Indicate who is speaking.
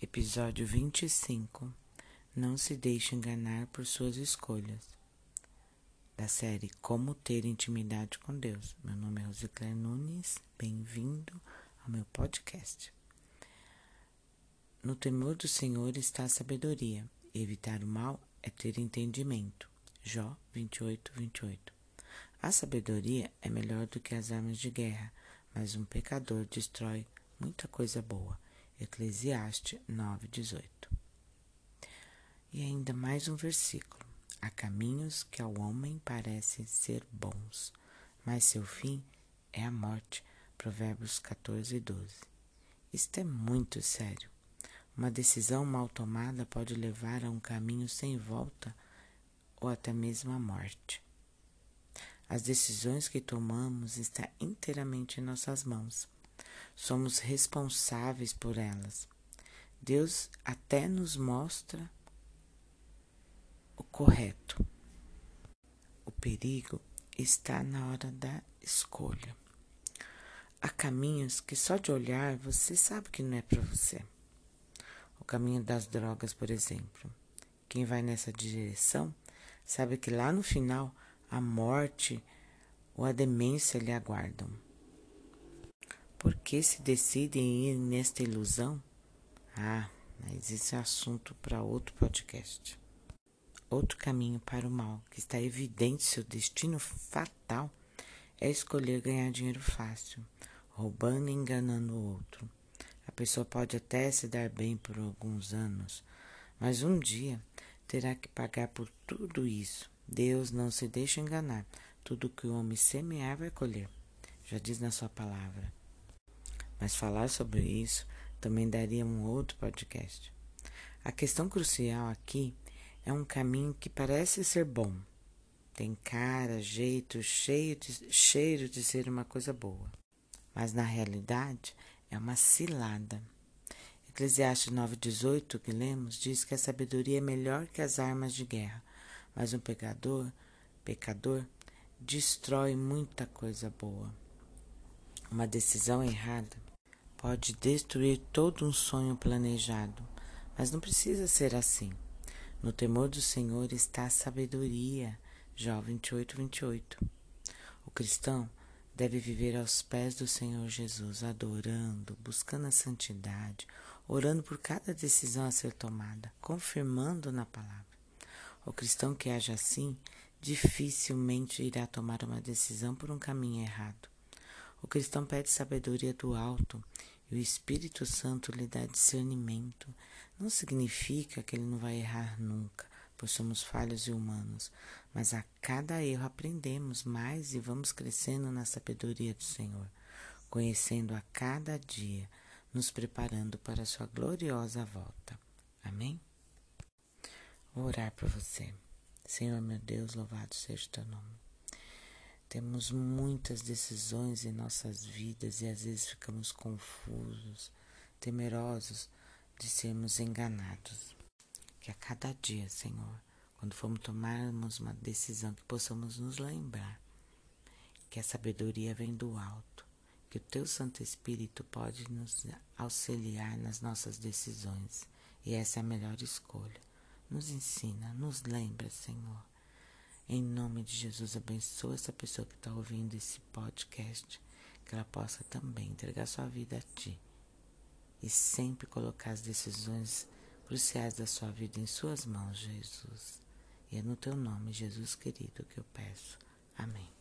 Speaker 1: Episódio 25 Não se deixe enganar por suas escolhas. Da série Como Ter Intimidade com Deus. Meu nome é Rosicler Nunes. Bem-vindo ao meu podcast. No temor do Senhor está a sabedoria. Evitar o mal é ter entendimento. Jó 28, 28. A sabedoria é melhor do que as armas de guerra, mas um pecador destrói muita coisa boa. Eclesiastes 9:18. E ainda mais um versículo. Há caminhos que ao homem parecem ser bons, mas seu fim é a morte. Provérbios 14:12. Isto é muito sério. Uma decisão mal tomada pode levar a um caminho sem volta ou até mesmo à morte. As decisões que tomamos estão inteiramente em nossas mãos somos responsáveis por elas. Deus até nos mostra o correto. O perigo está na hora da escolha. Há caminhos que só de olhar você sabe que não é para você. O caminho das drogas, por exemplo. Quem vai nessa direção sabe que lá no final a morte ou a demência lhe aguardam. Por que se decidem ir nesta ilusão? Ah, mas esse é assunto para outro podcast. Outro caminho para o mal, que está evidente seu destino fatal, é escolher ganhar dinheiro fácil, roubando e enganando o outro. A pessoa pode até se dar bem por alguns anos, mas um dia terá que pagar por tudo isso. Deus não se deixa enganar. Tudo que o homem semear vai colher. Já diz na sua palavra. Mas falar sobre isso também daria um outro podcast. A questão crucial aqui é um caminho que parece ser bom. Tem cara, jeito, cheio de, cheiro de ser uma coisa boa. Mas na realidade é uma cilada. Eclesiastes 9,18 que lemos diz que a sabedoria é melhor que as armas de guerra, mas um pecador, pecador, destrói muita coisa boa. Uma decisão errada pode destruir todo um sonho planejado, mas não precisa ser assim. No temor do Senhor está a sabedoria. Jó 28, 28. O cristão deve viver aos pés do Senhor Jesus, adorando, buscando a santidade, orando por cada decisão a ser tomada, confirmando na palavra. O cristão que age assim dificilmente irá tomar uma decisão por um caminho errado. O cristão pede sabedoria do alto e o Espírito Santo lhe dá discernimento. Não significa que ele não vai errar nunca, pois somos falhos e humanos, mas a cada erro aprendemos mais e vamos crescendo na sabedoria do Senhor, conhecendo a cada dia, nos preparando para a sua gloriosa volta. Amém? Vou orar para você. Senhor meu Deus, louvado seja o teu nome. Temos muitas decisões em nossas vidas e às vezes ficamos confusos, temerosos de sermos enganados. Que a cada dia, Senhor, quando formos tomarmos uma decisão, que possamos nos lembrar que a sabedoria vem do alto, que o Teu Santo Espírito pode nos auxiliar nas nossas decisões e essa é a melhor escolha. Nos ensina, nos lembra, Senhor em nome de Jesus, abençoa essa pessoa que está ouvindo esse podcast, que ela possa também entregar sua vida a Ti e sempre colocar as decisões cruciais da sua vida em Suas mãos, Jesus. E é no Teu nome, Jesus querido, que eu peço. Amém.